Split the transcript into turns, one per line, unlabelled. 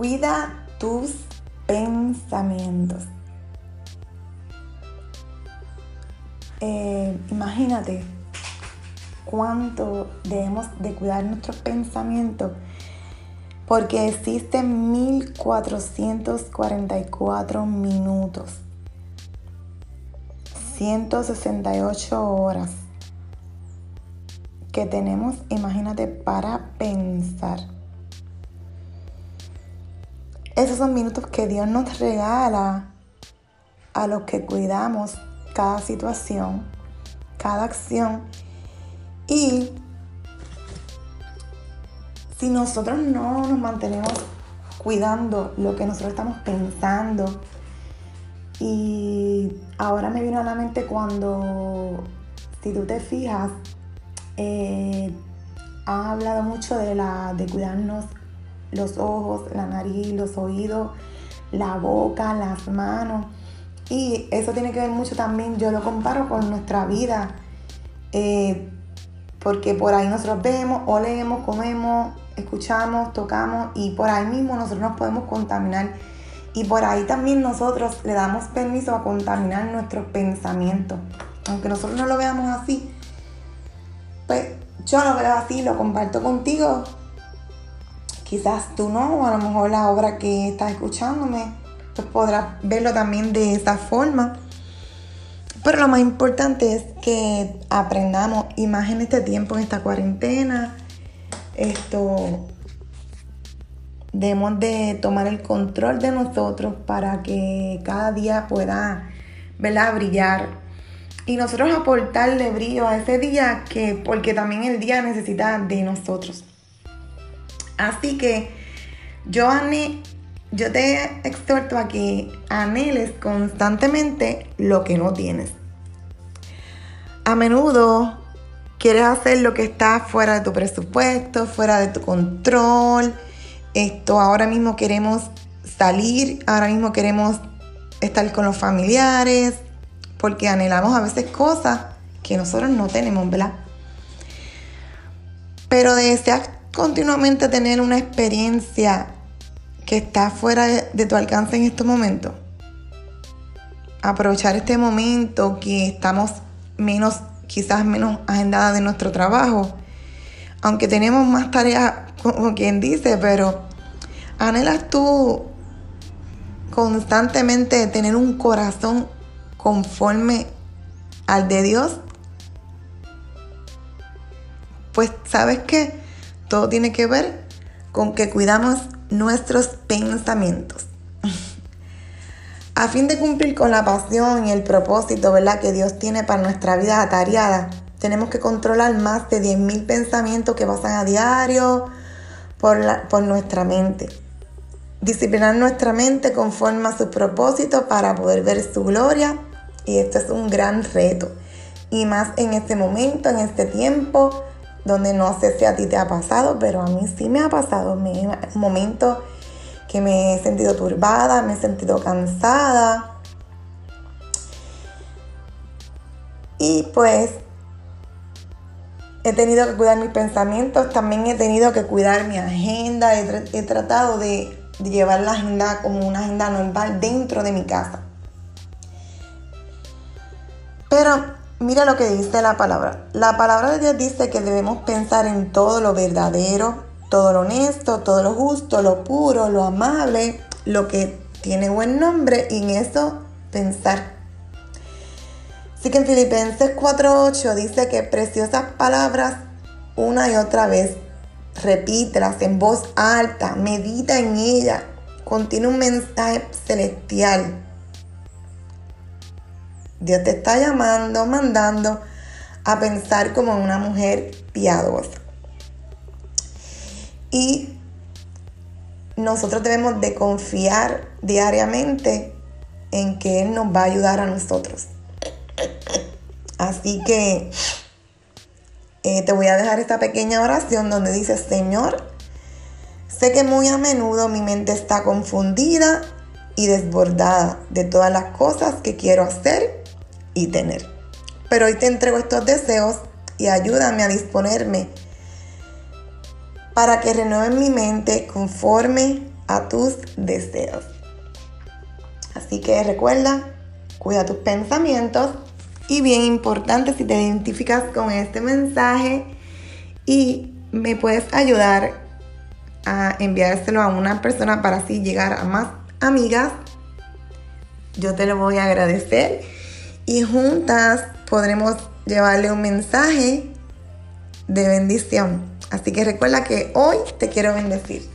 Cuida tus pensamientos. Eh, imagínate cuánto debemos de cuidar nuestros pensamientos porque existen 1444 minutos, 168 horas que tenemos, imagínate, para pensar. Esos son minutos que Dios nos regala a los que cuidamos cada situación, cada acción. Y si nosotros no nos mantenemos cuidando lo que nosotros estamos pensando, y ahora me vino a la mente cuando, si tú te fijas, eh, ha hablado mucho de, la, de cuidarnos los ojos, la nariz, los oídos, la boca, las manos. Y eso tiene que ver mucho también, yo lo comparo con nuestra vida, eh, porque por ahí nosotros vemos, olemos, comemos, escuchamos, tocamos y por ahí mismo nosotros nos podemos contaminar. Y por ahí también nosotros le damos permiso a contaminar nuestros pensamientos. Aunque nosotros no lo veamos así, pues yo lo veo así, lo comparto contigo. Quizás tú no, o a lo mejor la obra que estás escuchándome pues podrás verlo también de esa forma. Pero lo más importante es que aprendamos, y más en este tiempo, en esta cuarentena, esto, debemos de tomar el control de nosotros para que cada día pueda, ¿verdad? brillar. Y nosotros aportarle brillo a ese día, que, porque también el día necesita de nosotros. Así que yo, yo te exhorto a que anheles constantemente lo que no tienes. A menudo quieres hacer lo que está fuera de tu presupuesto, fuera de tu control. Esto ahora mismo queremos salir, ahora mismo queremos estar con los familiares, porque anhelamos a veces cosas que nosotros no tenemos, ¿verdad? Pero deseas continuamente tener una experiencia que está fuera de, tu alcance en estos momentos. Aprovechar este momento que estamos menos, quizás menos agendadas de nuestro trabajo. Aunque tenemos más tareas, como quien dice, pero anhelas tú constantemente tener un corazón conforme al de Dios. Pues sabes que todo tiene que ver con que cuidamos nuestros pensamientos. A fin de cumplir con la pasión y el propósito ¿verdad? que Dios tiene para nuestra vida atareada, tenemos que controlar más de 10.000 pensamientos que pasan a diario por, por nuestra mente. Disciplinar nuestra mente conforme a su propósito para poder ver su gloria. Y esto es un gran reto. Y más en este momento, en este tiempo, donde no sé si a ti te ha pasado, pero a mí sí me ha pasado. un momento que me he sentido turbada, me he sentido cansada. Y pues he tenido que cuidar mis pensamientos, también he tenido que cuidar mi agenda, he, tratado de, de llevar la agenda como una agenda normal dentro de mi casa. Pero Mira lo que dice la palabra. La palabra de Dios dice que debemos pensar en todo lo verdadero, todo lo honesto, todo lo justo, lo puro, lo amable, lo que tiene buen nombre y en eso pensar. Así que en Filipenses 4.8 dice que preciosas palabras una y otra vez, repítelas en voz alta, medita en ella, contiene un mensaje celestial Dios te está llamando, mandando a pensar como una mujer piadosa. Y nosotros debemos de confiar diariamente en que Él nos va a ayudar a nosotros. Así que eh, te voy a dejar esta pequeña oración donde dice, Señor, sé que muy a menudo mi mente está confundida y desbordada de todas las cosas que quiero hacer y tener. Pero hoy te entrego estos deseos y ayúdame a disponerme para que renueven mi mente conforme a tus deseos. Así que recuerda, cuida tus pensamientos y bien importante si te identificas con este mensaje y me puedes ayudar a enviárselo a una persona para así llegar a más amigas, yo te lo voy a agradecer y juntas podremos llevarle un mensaje de bendición. Así que recuerda que hoy te quiero bendecir.